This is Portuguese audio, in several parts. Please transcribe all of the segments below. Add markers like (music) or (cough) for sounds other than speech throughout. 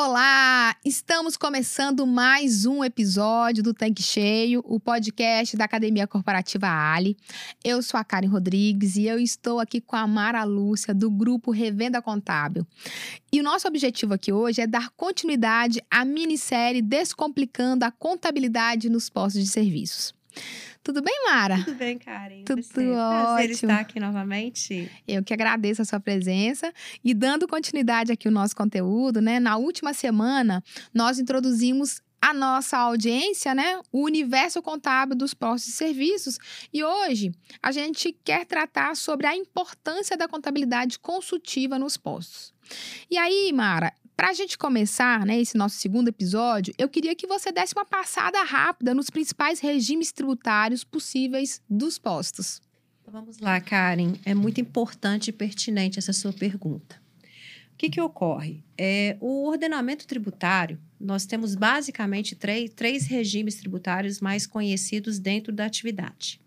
Olá! Estamos começando mais um episódio do Tanque Cheio, o podcast da Academia Corporativa Ali. Eu sou a Karen Rodrigues e eu estou aqui com a Mara Lúcia, do grupo Revenda Contábil. E o nosso objetivo aqui hoje é dar continuidade à minissérie Descomplicando a Contabilidade nos Postos de Serviços. Tudo bem, Mara? Tudo bem, Karen. Tudo Você? ótimo. Prazer estar aqui novamente. Eu que agradeço a sua presença e dando continuidade aqui ao nosso conteúdo, né? Na última semana, nós introduzimos a nossa audiência, né? O universo contábil dos postos de serviços. E hoje a gente quer tratar sobre a importância da contabilidade consultiva nos postos. E aí, Mara, para a gente começar, né, esse nosso segundo episódio, eu queria que você desse uma passada rápida nos principais regimes tributários possíveis dos postos. Então, vamos lá, Karen. É muito importante e pertinente essa sua pergunta. O que, que ocorre? É, o ordenamento tributário, nós temos basicamente três, três regimes tributários mais conhecidos dentro da atividade.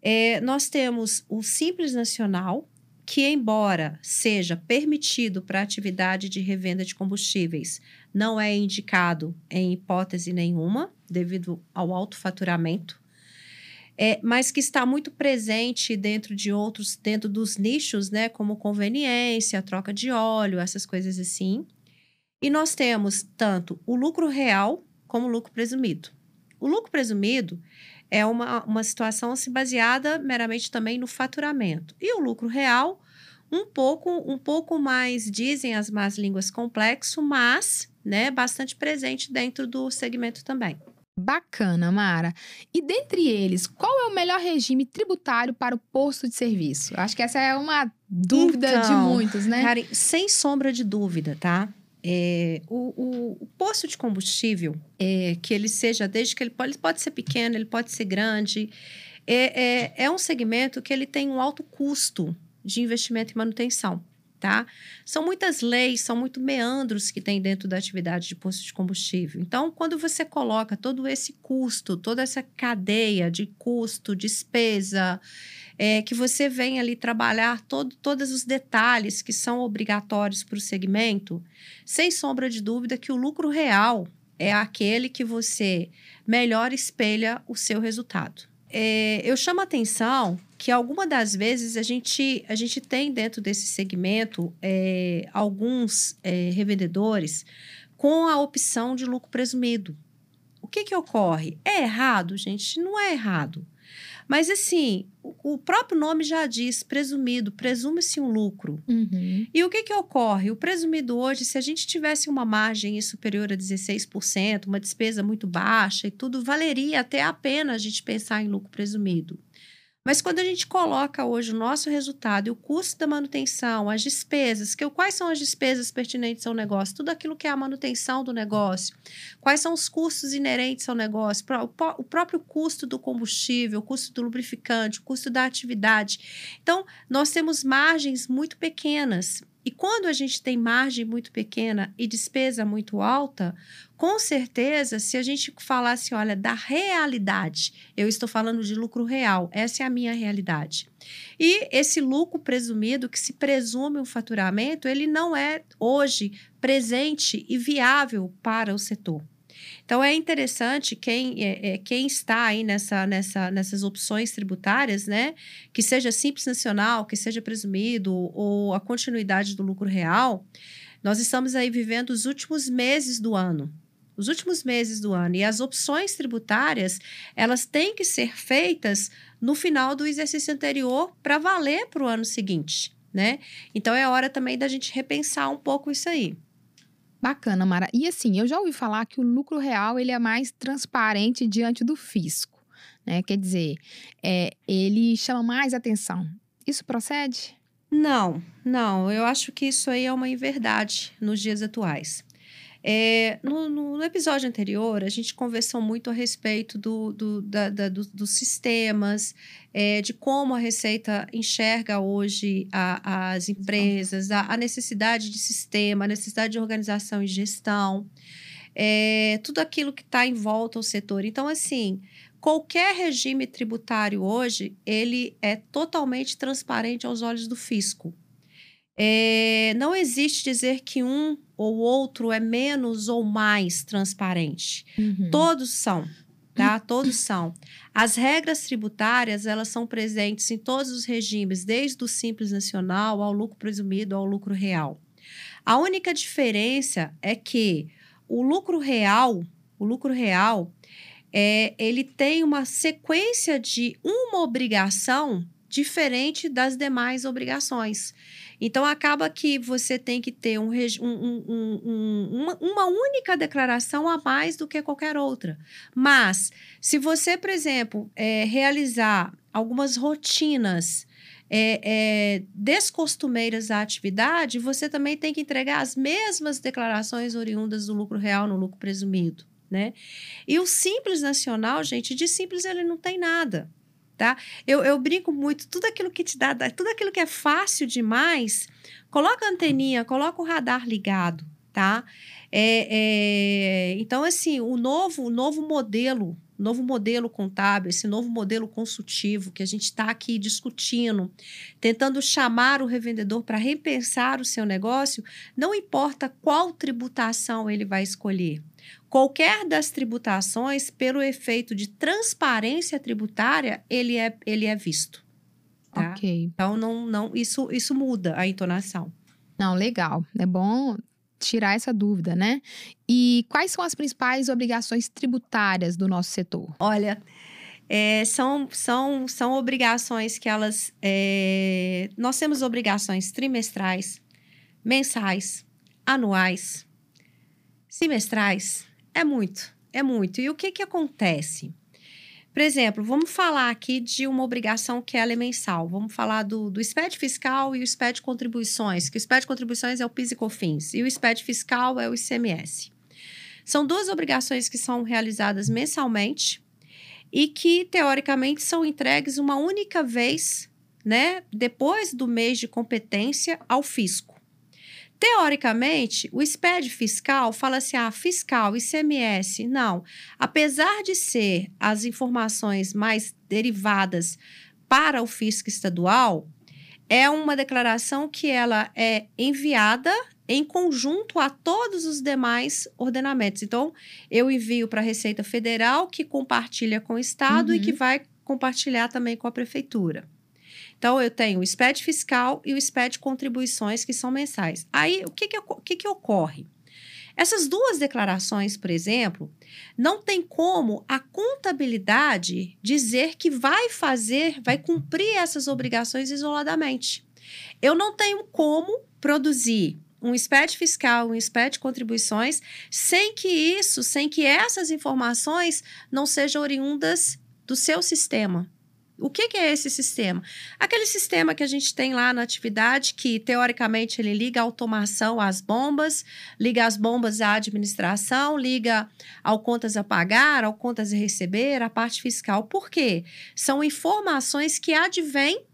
É, nós temos o Simples Nacional, que, embora seja permitido para atividade de revenda de combustíveis, não é indicado em hipótese nenhuma, devido ao alto faturamento, é, mas que está muito presente dentro de outros, dentro dos nichos, né, como conveniência, troca de óleo, essas coisas assim. E nós temos tanto o lucro real como o lucro presumido. O lucro presumido é uma, uma situação assim, baseada meramente também no faturamento. E o lucro real, um pouco, um pouco mais, dizem as más línguas, complexo, mas né, bastante presente dentro do segmento também. Bacana, Mara. E dentre eles, qual é o melhor regime tributário para o posto de serviço? Acho que essa é uma dúvida Então, de muitos, né? Karen, sem sombra de dúvida, tá? É, o, o- o posto de combustível, é, que ele seja, desde que ele pode, ele pode ser pequeno, ele pode ser grande, é, é, é um segmento que ele tem um alto custo de investimento e manutenção, tá? São muitas leis, são muito meandros que tem dentro da atividade de posto de combustível. Então, quando você coloca todo esse custo, toda essa cadeia de custo, despesa, é, que você vem ali trabalhar todo, todos os detalhes que são obrigatórios para o segmento, sem sombra de dúvida que o lucro real é aquele que você melhor espelha o seu resultado. É, eu chamo a atenção que alguma das vezes a gente, a gente tem dentro desse segmento é, alguns é, revendedores com a opção de lucro presumido. O que, que ocorre? É errado, gente? Não é errado. Mas assim, o o próprio nome já diz presumido, presume-se um lucro. Uhum. E o que, que ocorre? O presumido hoje, se a gente tivesse uma margem superior a 16%, uma despesa muito baixa e tudo, valeria até a pena a gente pensar em lucro presumido. Mas quando a gente coloca hoje o nosso resultado e o custo da manutenção, as despesas, que, quais são as despesas pertinentes ao negócio, tudo aquilo que é a manutenção do negócio, quais são os custos inerentes ao negócio, o próprio custo do combustível, o custo do lubrificante, o custo da atividade. Então, nós temos margens muito pequenas. E quando a gente tem margem muito pequena e despesa muito alta, com certeza, se a gente falasse, olha, da realidade, eu estou falando de lucro real, essa é a minha realidade. E esse lucro presumido, que se presume um faturamento, ele não é hoje presente e viável para o setor. Então é interessante quem, é, é, quem está aí nessa, nessa, nessas opções tributárias, né? Que seja simples nacional, que seja presumido, ou a continuidade do lucro real, nós estamos aí vivendo os últimos meses do ano. Os últimos meses do ano. E as opções tributárias, elas têm que ser feitas no final do exercício anterior para valer para o ano seguinte, né? Então é hora também da gente repensar um pouco isso aí. Bacana, Mara. E assim, eu já ouvi falar que o lucro real ele é mais transparente diante do fisco, né? Quer dizer, é, ele chama mais atenção. Isso procede? Não, não. Eu acho que isso aí é uma inverdade nos dias atuais. É, no, no- no episódio anterior, a gente conversou muito a respeito do, do- da- da- do- dos sistemas, é, de como a Receita enxerga hoje a- as empresas, a, a necessidade de sistema, a necessidade de organização e gestão, é, tudo aquilo que está em volta ao setor. Então, assim, qualquer regime tributário hoje, ele é totalmente transparente aos olhos do fisco. É, não existe dizer que um ou outro é menos ou mais transparente. Uhum. Todos são, tá? Todos são. As regras tributárias, elas são presentes em todos os regimes, desde o simples nacional ao lucro presumido ao lucro real. A única diferença é que o lucro real, o lucro real, é, ele tem uma sequência de uma obrigação diferente das demais obrigações. Então, acaba que você tem que ter um, um, um, uma, uma, única declaração a mais do que qualquer outra. Mas, se você, por exemplo, é, realizar algumas rotinas é, é, descostumeiras à atividade, você também tem que entregar as mesmas declarações oriundas do lucro real no lucro presumido. Né? E o Simples Nacional, gente, de simples ele não tem nada tá? Eu, eu brinco muito, tudo aquilo que te dá, tudo aquilo que é fácil demais, coloca a anteninha, coloca o radar ligado, tá? É, é, então, assim, o novo, o novo modelo, novo modelo contábil, esse novo modelo consultivo que a gente está aqui discutindo, tentando chamar o revendedor para repensar o seu negócio, não importa qual tributação ele vai escolher. Qualquer das tributações, pelo efeito de transparência tributária, ele é, ele é visto. Tá? Ok. Então, não, não, isso, isso muda a entonação. Não, legal. É bom tirar essa dúvida, né? E quais são as principais obrigações tributárias do nosso setor? Olha, é, são, são, são obrigações que elas. É, nós temos obrigações trimestrais, mensais, anuais, semestrais. É muito, é muito. E o que, que acontece? Por exemplo, vamos falar aqui de uma obrigação que ela é mensal. Vamos falar do, do SPED fiscal e o SPED contribuições, que o SPED contribuições é o PIS e COFINS e o SPED fiscal é o ICMS. São duas obrigações que são realizadas mensalmente e que, teoricamente, são entregues uma única vez, né, depois do mês de competência ao fisco. Teoricamente, o SPED fiscal fala assim: ah, fiscal, ICMS. Não. Apesar de ser as informações mais derivadas para o fisco estadual, é uma declaração que ela é enviada em conjunto a todos os demais ordenamentos. Então, eu envio para a Receita Federal, que compartilha com o Estado uhum. e que uhum. vai compartilhar também com a Prefeitura. Então, eu tenho o SPED fiscal e o SPED contribuições, que são mensais. Aí, o que, que, o que, que ocorre? Essas duas declarações, por exemplo, não tem como a contabilidade dizer que vai fazer, vai cumprir essas obrigações isoladamente. Eu não tenho como produzir um SPED fiscal, um SPED contribuições, sem que isso, sem que essas informações não sejam oriundas do seu sistema. O que, que, é esse sistema? Aquele sistema que a gente tem lá na atividade, que teoricamente ele liga a automação às bombas, liga as bombas à administração, liga ao contas a pagar, ao contas a receber, a parte fiscal. Por quê? São informações que advêm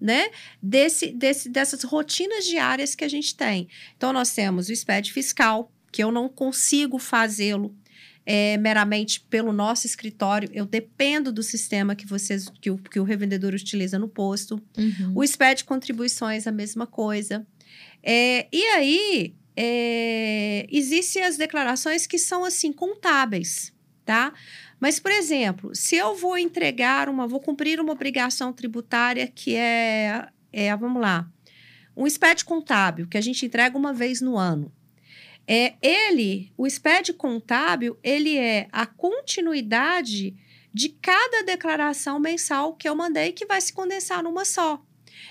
né, desse, desse, dessas rotinas diárias que a gente tem. Então, nós temos o SPED fiscal, que eu não consigo fazê-lo é, meramente pelo nosso escritório. Eu dependo do sistema que vocês que o, que o revendedor utiliza no posto. Uhum. O SPED contribuições, a mesma coisa. É, e aí, é, existem as declarações que são assim, contábeis, tá? Mas, por exemplo, se eu vou entregar uma, vou cumprir uma obrigação tributária que é, é vamos lá, um SPED contábil, que a gente entrega uma vez no ano. É, ele, o SPED contábil, ele é a continuidade de cada declaração mensal que eu mandei, que vai se condensar numa só.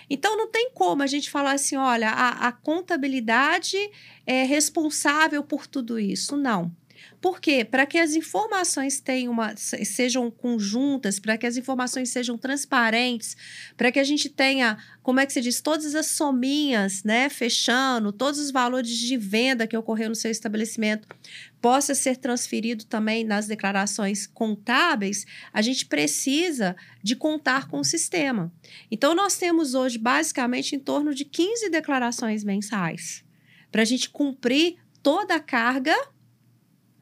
Então, não tem como a gente falar assim, olha, a, a contabilidade é responsável por tudo isso. Não. Por quê? Para que as informações tenham uma, sejam conjuntas, para que as informações sejam transparentes, para que a gente tenha, como é que se diz, todas as sominhas, né, fechando, todos os valores de venda que ocorreu no seu estabelecimento, possa ser transferido também nas declarações contábeis, a gente precisa de contar com o sistema. Então, nós temos hoje basicamente em torno de 15 declarações mensais para a gente cumprir toda a carga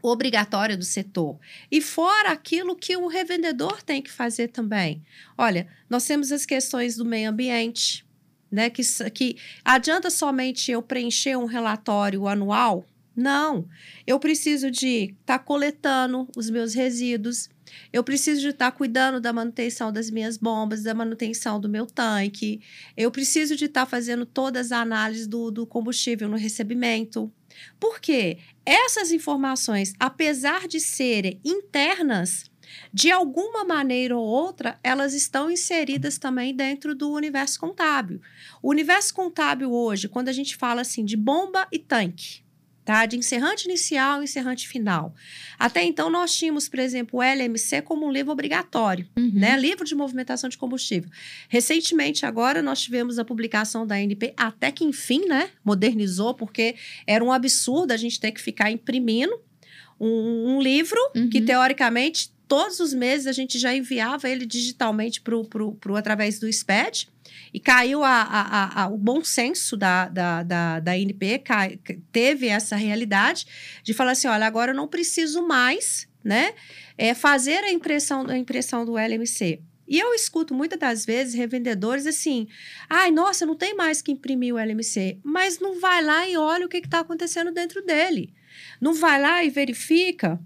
obrigatória do setor. E fora aquilo que o revendedor tem que fazer também. Olha, nós temos as questões do meio ambiente, né? Que, que adianta somente eu preencher um relatório anual Não. Eu preciso de estar tá coletando os meus resíduos. Eu preciso de estar tá cuidando da manutenção das minhas bombas, da manutenção do meu tanque. Eu preciso de estar tá fazendo todas as análises do, do combustível no recebimento. Por quê? Essas informações, apesar de serem internas, de alguma maneira ou outra, elas estão inseridas também dentro do universo contábil. O universo contábil hoje, quando a gente fala assim de bomba e tanque, tá? De encerrante inicial e encerrante final. Até então, nós tínhamos, por exemplo, o LMC como um livro obrigatório, uhum. né? Livro de movimentação de combustível. Recentemente, agora, nós tivemos a publicação da NP, até que enfim, né? Modernizou, porque era um absurdo a gente ter que ficar imprimindo um, um livro uhum. que, teoricamente, todos os meses a gente já enviava ele digitalmente pro, pro, pro, através do SPED. E caiu a, a, a, o bom senso da, da, da, da INP, cai, teve essa realidade de falar assim: olha, agora eu não preciso mais né, é, fazer a impressão, a impressão do LMC. E eu escuto muitas das vezes revendedores assim: ai, nossa, não tem mais que imprimir o LMC, mas não vai lá e olha o que está acontecendo dentro dele. Não vai lá e verifica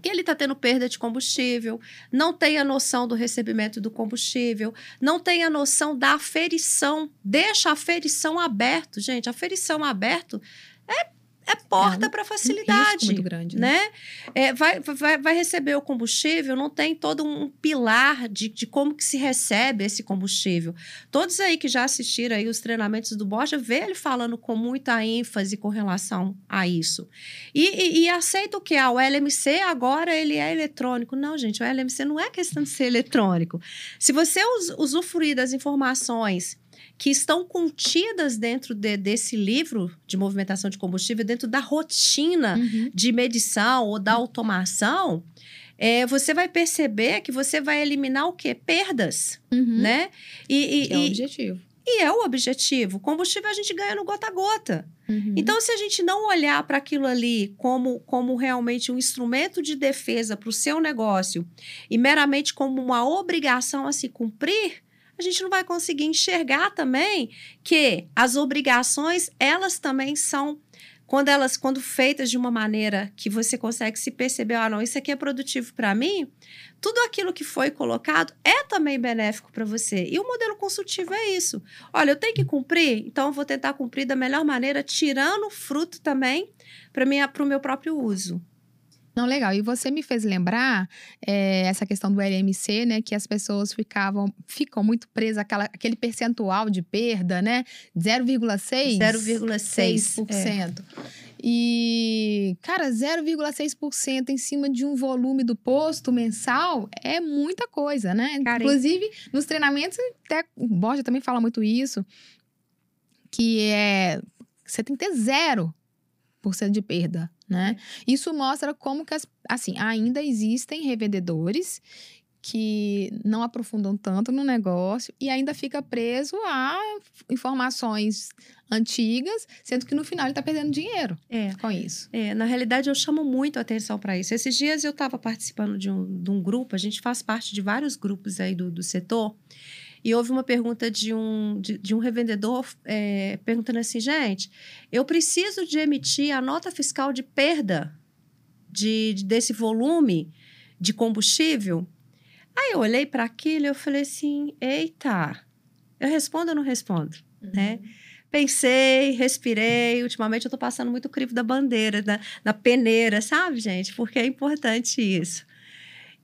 que ele está tendo perda de combustível, não tem a noção do recebimento do combustível, não tem a noção da aferição, deixa a aferição aberto. Gente, a aferição aberto é é porta é um, para facilidade. Um muito grande, né? né? É, vai, vai, vai receber o combustível, não tem todo um pilar de, de como que se recebe esse combustível. Todos aí que já assistiram aí os treinamentos do Borja, vê ele falando com muita ênfase com relação a isso. E, e, e aceita o que? Ah, o LMC agora ele é eletrônico. Não, gente, o LMC não é questão de ser eletrônico. Se você usufruir das informações que estão contidas dentro de, desse livro de movimentação de combustível, dentro da rotina uhum. de medição ou da automação, é, você vai perceber que você vai eliminar o quê? Perdas, uhum. né? E, e, é o objetivo. E é o objetivo. Combustível a gente ganha no gota a gota. Uhum. Então, se a gente não olhar para aquilo ali como, como realmente um instrumento de defesa para o seu negócio e meramente como uma obrigação a se cumprir, a gente não vai conseguir enxergar também que as obrigações, elas também são quando elas quando feitas de uma maneira que você consegue se perceber, ah, não, isso aqui é produtivo para mim, tudo aquilo que foi colocado é também benéfico para você. E o modelo consultivo é isso. Olha, eu tenho que cumprir, então eu vou tentar cumprir da melhor maneira, tirando fruto também para o meu próprio uso. Não, legal. E você me fez lembrar é, essa questão do LMC, né? Que as pessoas ficavam, ficam muito presas àquela, àquele percentual de perda, né? 0,6%. 0,6%. É. E, cara, 0,6% em cima de um volume do posto mensal é muita coisa, né? Cara, Inclusive, nos treinamentos, até o Borja também fala muito isso, que é. Você tem que ter zero por cento de perda né? Isso mostra como que, as, assim, ainda existem revendedores que não aprofundam tanto no negócio e ainda fica preso a informações antigas, sendo que no final ele está perdendo dinheiro é, com isso. É, na realidade, eu chamo muito atenção para isso. Esses dias eu estava participando de um, de um grupo, a gente faz parte de vários grupos aí do, do setor, e houve uma pergunta de um, de, de um revendedor é, perguntando assim: gente, eu preciso de emitir a nota fiscal de perda de, de desse volume de combustível? Aí eu olhei para aquilo e eu falei assim: eita, eu respondo ou não respondo? Uhum. Né? Pensei, respirei. Ultimamente eu tô passando muito crivo da bandeira, da, da peneira, sabe, gente? Porque é importante isso.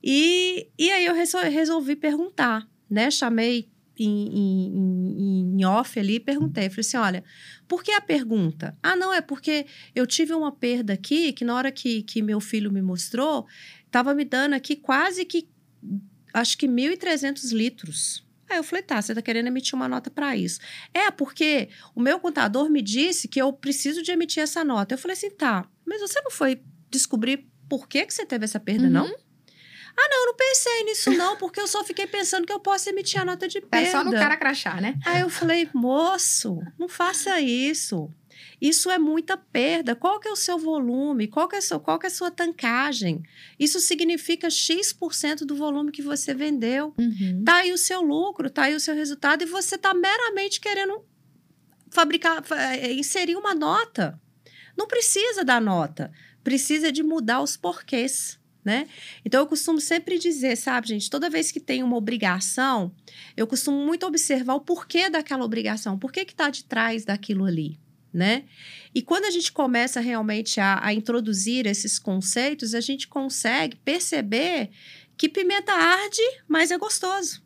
E, e aí eu resolvi perguntar né? Chamei em, em, em, off ali e perguntei. Falei assim: olha, por que a pergunta? Ah, não, é porque eu tive uma perda aqui que na hora que, que meu filho me mostrou, estava me dando aqui quase que, acho que 1.300 litros. Aí eu falei, tá, você tá querendo emitir uma nota para isso. É, porque o meu contador me disse que eu preciso de emitir essa nota. Eu falei assim, tá, mas você não foi descobrir por que, que você teve essa perda, uhum. não? Ah, não, eu não pensei nisso, não, porque eu só fiquei pensando que eu posso emitir a nota de perda. É só no cara crachar, né? Aí eu falei, moço, não faça isso. Isso é muita perda. Qual que é o seu volume? Qual que é, seu, qual que é a sua tancagem? Isso significa X% do volume que você vendeu. Uhum. Tá aí o seu lucro, tá aí o seu resultado, e você tá meramente querendo fabricar, é, inserir uma nota. Não precisa dar nota, precisa de mudar os porquês. Né? Então eu costumo sempre dizer, sabe, gente, toda vez que tem uma obrigação, eu costumo muito observar o porquê daquela obrigação, por que está de trás daquilo ali, né? E quando a gente começa realmente a, a introduzir esses conceitos, a gente consegue perceber que pimenta arde, mas é gostoso,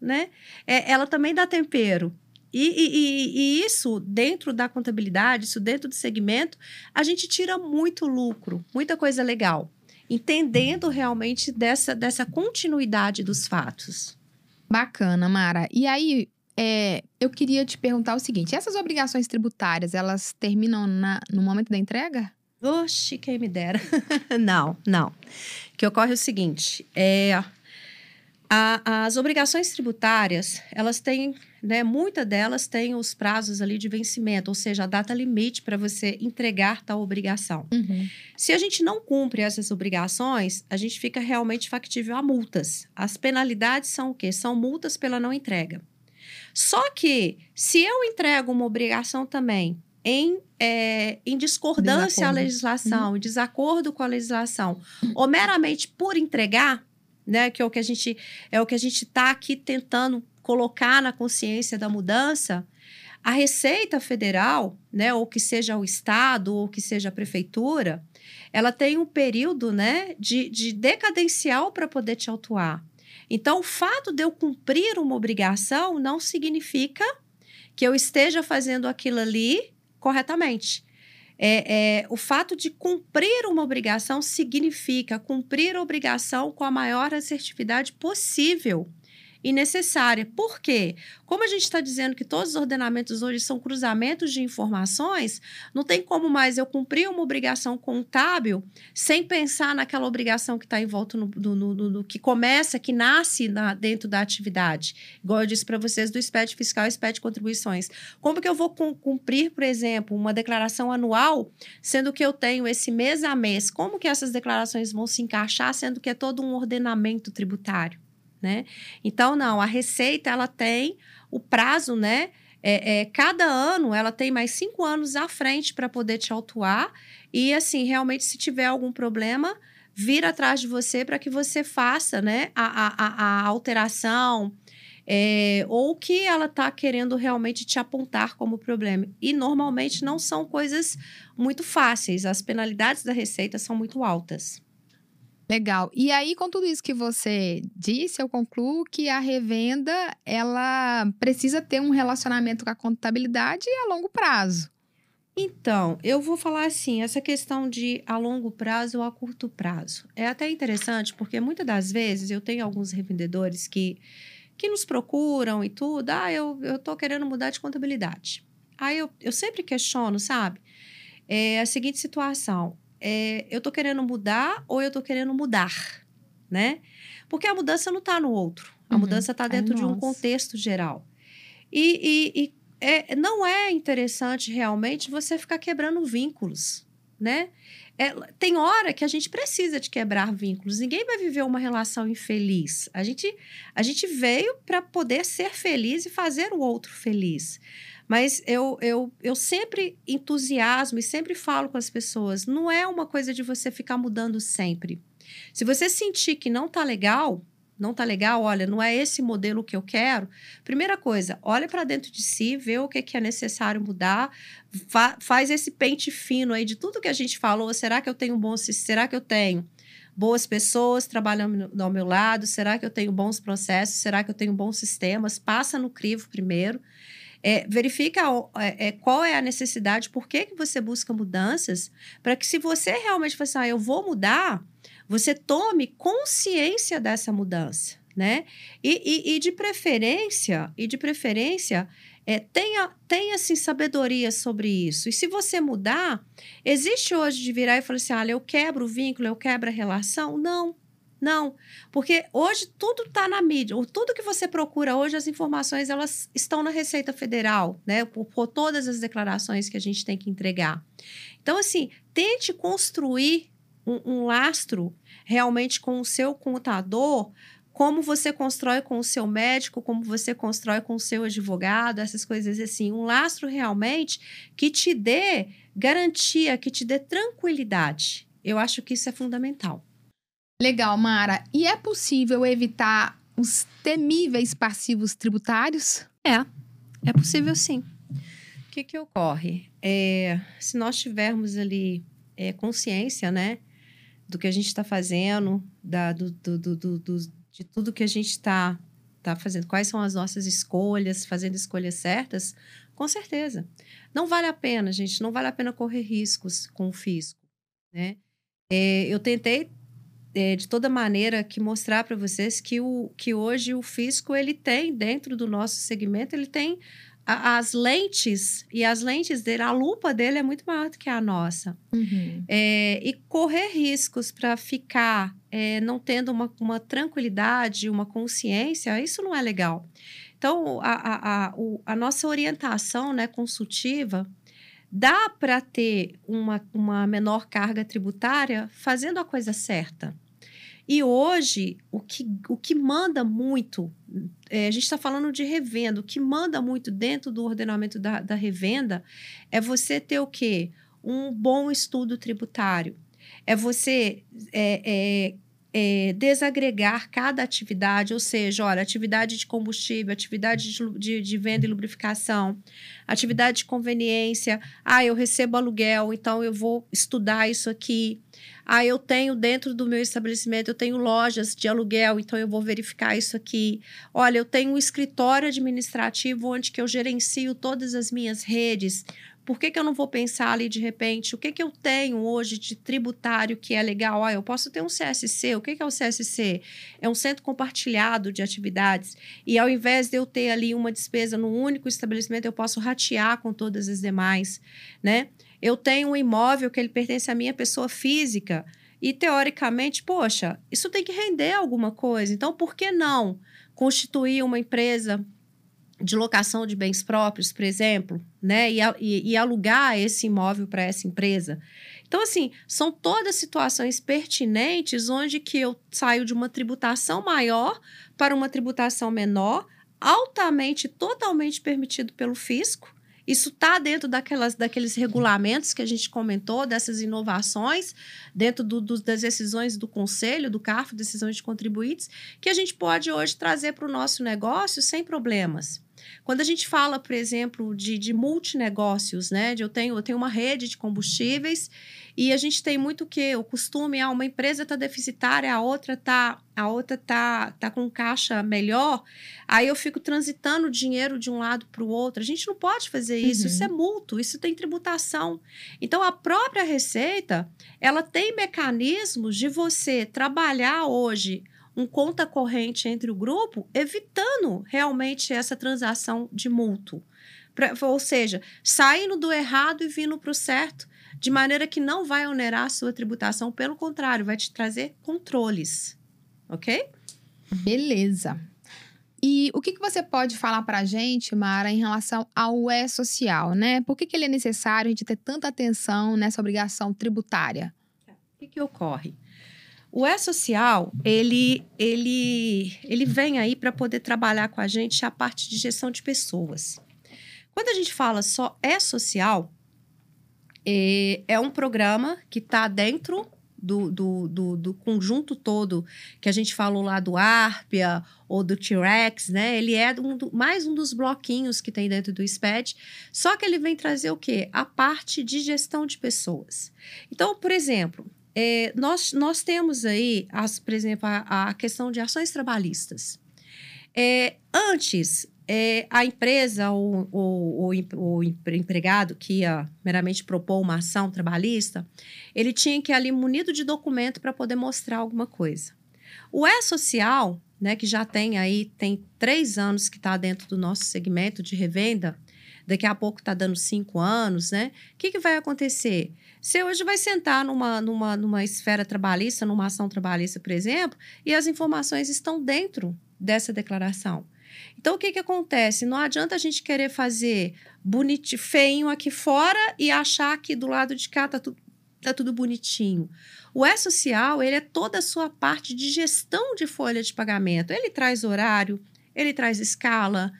né? É, ela também dá tempero. E, e, e, isso dentro da contabilidade, isso dentro do segmento, a gente tira muito lucro, muita coisa legal, entendendo realmente dessa, dessa continuidade dos fatos. Bacana, Mara. E aí, é, eu queria te perguntar o seguinte: essas obrigações tributárias, elas terminam na, no momento da entrega? Oxe, quem me dera. (laughs) não, não. O que ocorre é o seguinte: é, a, as obrigações tributárias, elas têm, né, muitas delas têm os prazos ali de vencimento, ou seja, a data limite para você entregar tal obrigação. Uhum. Se a gente não cumpre essas obrigações, a gente fica realmente factível a multas. As penalidades são o quê? São multas pela não entrega. Só que, se eu entrego uma obrigação também em, é, em discordância à legislação, uhum. em desacordo com a legislação, ou meramente por entregar, né? Que é o que a gente é o que a gente está aqui tentando colocar na consciência da mudança. A Receita Federal, né, ou que seja o Estado, ou que seja a Prefeitura, ela tem um período né, de, de decadencial para poder te autuar. Então, o fato de eu cumprir uma obrigação não significa que eu esteja fazendo aquilo ali corretamente. É, é, o fato de cumprir uma obrigação significa cumprir a obrigação com a maior assertividade possível e necessária. Por quê? Como a gente está dizendo que todos os ordenamentos hoje são cruzamentos de informações, não tem como mais eu cumprir uma obrigação contábil sem pensar naquela obrigação que está em volta no, no, no, no, que começa, que nasce na, dentro da atividade. Igual eu disse para vocês do SPED fiscal e SPED contribuições. Como que eu vou cumprir, por exemplo, uma declaração anual, sendo que eu tenho esse mês a mês? Como que essas declarações vão se encaixar, sendo que é todo um ordenamento tributário? Né? Então, não, a receita ela tem o prazo, né? É, é, cada ano ela tem mais cinco anos à frente para poder te autuar. E assim, realmente, se tiver algum problema, vir atrás de você para que você faça né, a, a, a alteração. É, ou que ela está querendo realmente te apontar como problema. E normalmente não são coisas muito fáceis. As penalidades da Receita são muito altas. Legal. E aí, com tudo isso que você disse, eu concluo que a revenda ela precisa ter um relacionamento com a contabilidade a longo prazo. Então, eu vou falar assim, essa questão de a longo prazo ou a curto prazo. É até interessante, porque muitas das vezes eu tenho alguns revendedores que, que nos procuram e tudo. Ah, eu, eu tô querendo mudar de contabilidade. Aí eu, eu sempre questiono, sabe? É a seguinte situação é, eu estou querendo mudar ou eu estou querendo mudar, né? Porque a mudança não está no outro. A uhum. mudança está é dentro é de um contexto geral. E, e, e é, não é interessante realmente você ficar quebrando vínculos, né? É, tem hora que a gente precisa de quebrar vínculos. Ninguém vai viver uma relação infeliz. A gente, a gente veio para poder ser feliz e fazer o outro feliz. Mas eu, eu, eu sempre entusiasmo e sempre falo com as pessoas: não é uma coisa de você ficar mudando sempre. Se você sentir que não tá legal, não tá legal, olha, não é esse modelo que eu quero. Primeira coisa, olha para dentro de si, vê o que, que é necessário mudar, fa faz esse pente fino aí de tudo que a gente falou. Será que eu tenho um bom será que eu tenho boas pessoas trabalhando ao meu lado? Será que eu tenho bons processos? Será que eu tenho bons sistemas? Passa no crivo primeiro. É, verifica é, é, qual é a necessidade, por que, que você busca mudanças, para que se você realmente falar assim, ah, eu vou mudar, você tome consciência dessa mudança, né? E, e, e de preferência, e de preferência, é, tenha, tenha assim, sabedoria sobre isso. E se você mudar, existe hoje de virar e falar assim: olha, eu quebro o vínculo, eu quebro a relação? Não. Não, porque hoje tudo está na mídia. Tudo que você procura hoje, as informações elas estão na Receita Federal, né? Por, por todas as declarações que a gente tem que entregar. Então, assim, tente construir um, um lastro realmente com o seu contador como você constrói com o seu médico, como você constrói com o seu advogado, essas coisas assim. Um lastro realmente que te dê garantia, que te dê tranquilidade. Eu acho que isso é fundamental. Legal, Mara. E é possível evitar os temíveis passivos tributários? É, é possível sim. O que, que ocorre? É, se nós tivermos ali é, consciência, né, do que a gente está fazendo, da, do, do, do, do, de tudo que a gente está tá fazendo, quais são as nossas escolhas, fazendo escolhas certas, com certeza. Não vale a pena, gente, não vale a pena correr riscos com o fisco, né? É, eu tentei é, de toda maneira que mostrar para vocês que, o, que hoje o fisco ele tem dentro do nosso segmento ele tem a, as lentes e as lentes dele a lupa dele é muito maior do que a nossa uhum. é, e correr riscos para ficar é, não tendo uma, uma tranquilidade uma consciência isso não é legal então a, a, a, a nossa orientação né consultiva Dá para ter uma, uma menor carga tributária fazendo a coisa certa. E hoje, o que, o que manda muito, é, a gente está falando de revenda, o que manda muito dentro do ordenamento da, da revenda é você ter o quê? Um bom estudo tributário. É você é, é, é, desagregar cada atividade, ou seja, olha, atividade de combustível, atividade de, de, de, venda e lubrificação, atividade de conveniência. Ah, eu recebo aluguel, então eu vou estudar isso aqui. Ah, eu tenho dentro do meu estabelecimento, eu tenho lojas de aluguel, então eu vou verificar isso aqui. Olha, eu tenho um escritório administrativo onde que eu gerencio todas as minhas redes. Por que, que eu não vou pensar ali de repente, o que, que eu tenho hoje de tributário que é legal? Ah, eu posso ter um CSC. O que, que é o CSC? É um centro compartilhado de atividades. E ao invés de eu ter ali uma despesa no único estabelecimento, eu posso ratear com todas as demais, né? Eu tenho um imóvel que ele pertence à minha pessoa física. E teoricamente, poxa, isso tem que render alguma coisa. Então, por que não constituir uma empresa de locação de bens próprios, por exemplo, né? E, e, e alugar esse imóvel para essa empresa. Então, assim, são todas situações pertinentes onde que eu saio de uma tributação maior para uma tributação menor, altamente, totalmente permitido pelo fisco, isso está dentro daquelas, daqueles regulamentos que a gente comentou, dessas inovações, dentro do, do, das decisões do Conselho, do CARF, decisões de contribuintes, que a gente pode hoje trazer para o nosso negócio sem problemas. Quando a gente fala, por exemplo, de, de multinegócios, né? De eu, tenho, eu tenho uma rede de combustíveis e a gente tem muito que o costume, ah, uma empresa está deficitária, a outra está a outra tá, tá com caixa melhor, aí eu fico transitando dinheiro de um lado para o outro. A gente não pode fazer isso, uhum. isso é multo, isso tem tributação. Então a própria Receita, ela tem mecanismos de você trabalhar hoje um conta corrente entre o grupo, evitando realmente essa transação de mútuo. Pra, ou seja, saindo do errado e vindo para o certo, de maneira que não vai onerar a sua tributação, pelo contrário, vai te trazer controles. Ok? Beleza. E o que, que você pode falar para a gente, Mara, em relação ao E-Social, né? Por que, que ele é necessário a gente ter tanta atenção nessa obrigação tributária? O que, que ocorre? O E-Social, ele, ele, ele vem aí para poder trabalhar com a gente a parte de gestão de pessoas. Quando a gente fala só E-Social, é, é um programa que está dentro do, do, do, do, conjunto todo que a gente falou lá do Arpia ou do T-Rex, né? Ele é um do, mais um dos bloquinhos que tem dentro do SPED, só que ele vem trazer o quê? A parte de gestão de pessoas. Então, por exemplo, é, nós, nós temos aí, as, por exemplo, a, a questão de ações trabalhistas. É, antes, é, a empresa ou o, o, empregado que ia meramente propor uma ação trabalhista, ele tinha que ir ali munido de documento para poder mostrar alguma coisa. O E-Social, né, que já tem aí, tem três anos que está dentro do nosso segmento de revenda, daqui a pouco está dando cinco anos, né? O que, que vai acontecer? Você hoje vai sentar numa, numa, numa esfera trabalhista, numa ação trabalhista, por exemplo, e as informações estão dentro dessa declaração. Então, o que, que acontece? Não adianta a gente querer fazer bonito, feinho aqui fora e achar que do lado de cá tá tudo tá tudo bonitinho. O E-Social, ele é toda a sua parte de gestão de folha de pagamento. Ele traz horário, ele traz escala,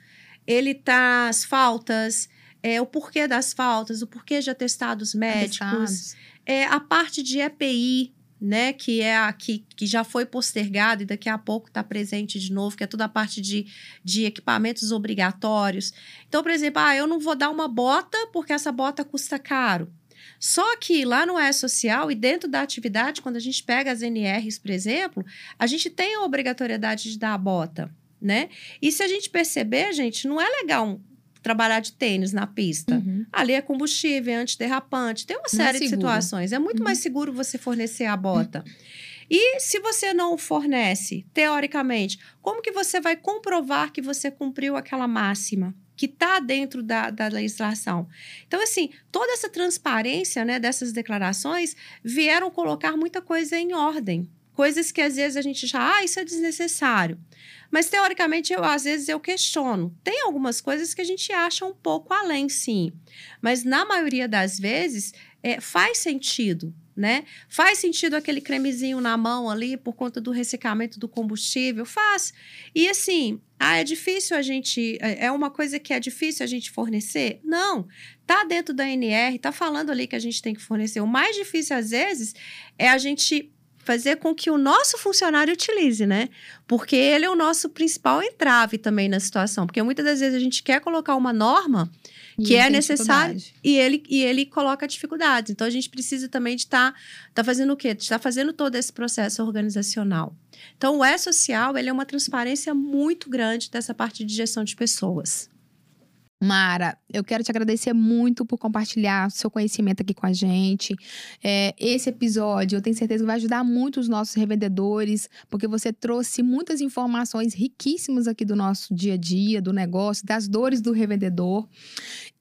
ele traz faltas, é, o porquê das faltas, o porquê de atestados médicos, atestados. É, a parte de EPI, né, que é a que, que já foi postergado e daqui a pouco está presente de novo, que é toda a parte de, de equipamentos obrigatórios. Então, por exemplo, ah, eu não vou dar uma bota porque essa bota custa caro. Só que lá no E-Social e dentro da atividade, quando a gente pega as NRs, por exemplo, a gente tem a obrigatoriedade de dar a bota, né? E se a gente perceber, gente, não é legal trabalhar de tênis na pista. Uhum. Ali é combustível, é antiderrapante, tem uma série é de situações. É muito uhum. mais seguro você fornecer a bota. Uhum. E se você não fornece, teoricamente, como que você vai comprovar que você cumpriu aquela máxima? que está dentro da, da legislação. Então, assim, toda essa transparência né, dessas declarações vieram colocar muita coisa em ordem. Coisas que às vezes a gente já, ah, isso é desnecessário. Mas teoricamente, eu às vezes eu questiono. Tem algumas coisas que a gente acha um pouco além, sim. Mas na maioria das vezes é, faz sentido. Né? Faz sentido aquele cremezinho na mão ali por conta do ressecamento do combustível? Faz. E assim, ah, é difícil a gente. É, é uma coisa que é difícil a gente fornecer? Não. Tá dentro da NR, tá falando ali que a gente tem que fornecer. O mais difícil, às vezes, é a gente fazer com que o nosso funcionário utilize, né? Porque ele é o nosso principal entrave também na situação. Porque muitas das vezes a gente quer colocar uma norma que é necessária e ele, e ele coloca dificuldades. Então a gente precisa também de estar tá, tá fazendo o quê? De estar tá fazendo todo esse processo organizacional. Então o E-Social ele é uma transparência muito grande dessa parte de gestão de pessoas. Mara, eu quero te agradecer muito por compartilhar seu conhecimento aqui com a gente. É, esse episódio eu tenho certeza que vai ajudar muito os nossos revendedores, porque você trouxe muitas informações riquíssimas aqui do nosso dia a dia, do negócio, das dores do revendedor.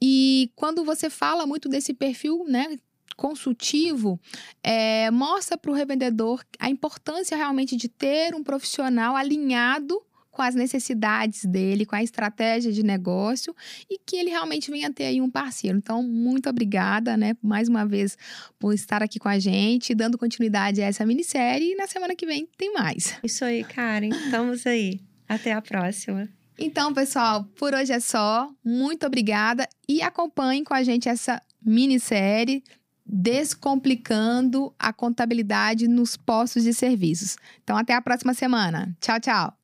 E quando você fala muito desse perfil, né? consultivo é, mostra para o revendedor a importância realmente de ter um profissional alinhado com as necessidades dele, com a estratégia de negócio e que ele realmente venha ter aí um parceiro. Então, muito obrigada, né, mais uma vez por estar aqui com a gente, dando continuidade a essa minissérie e na semana que vem tem mais. Isso aí, Karen. Estamos aí. Até a próxima. Então, pessoal, por hoje é só. Muito obrigada e acompanhem com a gente essa minissérie Descomplicando a contabilidade nos postos de serviços. Então, até a próxima semana. Tchau, tchau.